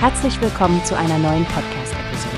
Herzlich willkommen zu einer neuen Podcast-Episode.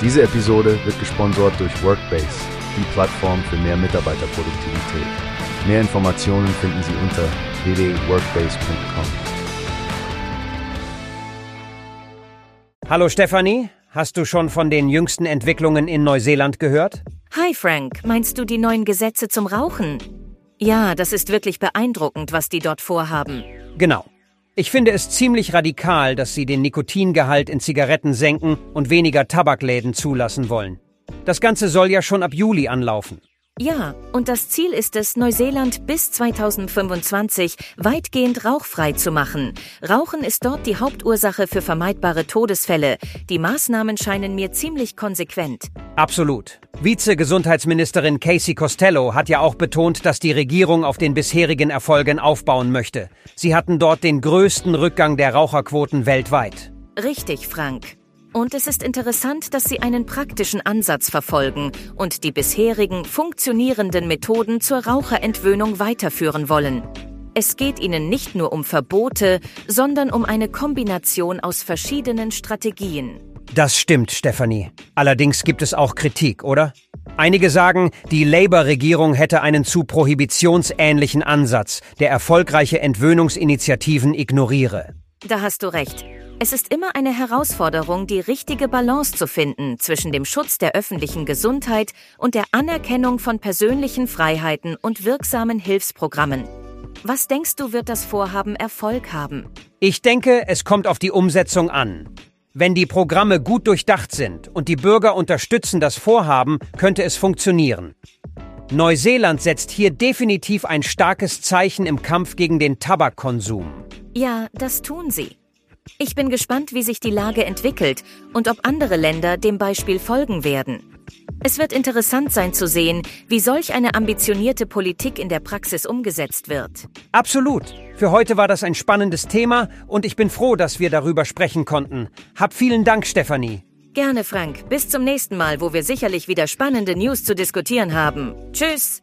Diese Episode wird gesponsert durch Workbase, die Plattform für mehr Mitarbeiterproduktivität. Mehr Informationen finden Sie unter www.workbase.com. Hallo Stefanie, hast du schon von den jüngsten Entwicklungen in Neuseeland gehört? Hi Frank, meinst du die neuen Gesetze zum Rauchen? Ja, das ist wirklich beeindruckend, was die dort vorhaben. Genau. Ich finde es ziemlich radikal, dass sie den Nikotingehalt in Zigaretten senken und weniger Tabakläden zulassen wollen. Das Ganze soll ja schon ab Juli anlaufen. Ja, und das Ziel ist es, Neuseeland bis 2025 weitgehend rauchfrei zu machen. Rauchen ist dort die Hauptursache für vermeidbare Todesfälle. Die Maßnahmen scheinen mir ziemlich konsequent. Absolut. Vize-Gesundheitsministerin Casey Costello hat ja auch betont, dass die Regierung auf den bisherigen Erfolgen aufbauen möchte. Sie hatten dort den größten Rückgang der Raucherquoten weltweit. Richtig, Frank. Und es ist interessant, dass sie einen praktischen Ansatz verfolgen und die bisherigen funktionierenden Methoden zur Raucherentwöhnung weiterführen wollen. Es geht ihnen nicht nur um Verbote, sondern um eine Kombination aus verschiedenen Strategien. Das stimmt, Stefanie. Allerdings gibt es auch Kritik, oder? Einige sagen, die Labour-Regierung hätte einen zu prohibitionsähnlichen Ansatz, der erfolgreiche Entwöhnungsinitiativen ignoriere. Da hast du recht. Es ist immer eine Herausforderung, die richtige Balance zu finden zwischen dem Schutz der öffentlichen Gesundheit und der Anerkennung von persönlichen Freiheiten und wirksamen Hilfsprogrammen. Was denkst du, wird das Vorhaben Erfolg haben? Ich denke, es kommt auf die Umsetzung an. Wenn die Programme gut durchdacht sind und die Bürger unterstützen das Vorhaben, könnte es funktionieren. Neuseeland setzt hier definitiv ein starkes Zeichen im Kampf gegen den Tabakkonsum. Ja, das tun sie. Ich bin gespannt, wie sich die Lage entwickelt und ob andere Länder dem Beispiel folgen werden. Es wird interessant sein zu sehen, wie solch eine ambitionierte Politik in der Praxis umgesetzt wird. Absolut. Für heute war das ein spannendes Thema und ich bin froh, dass wir darüber sprechen konnten. Hab vielen Dank, Stefanie. Gerne, Frank. Bis zum nächsten Mal, wo wir sicherlich wieder spannende News zu diskutieren haben. Tschüss.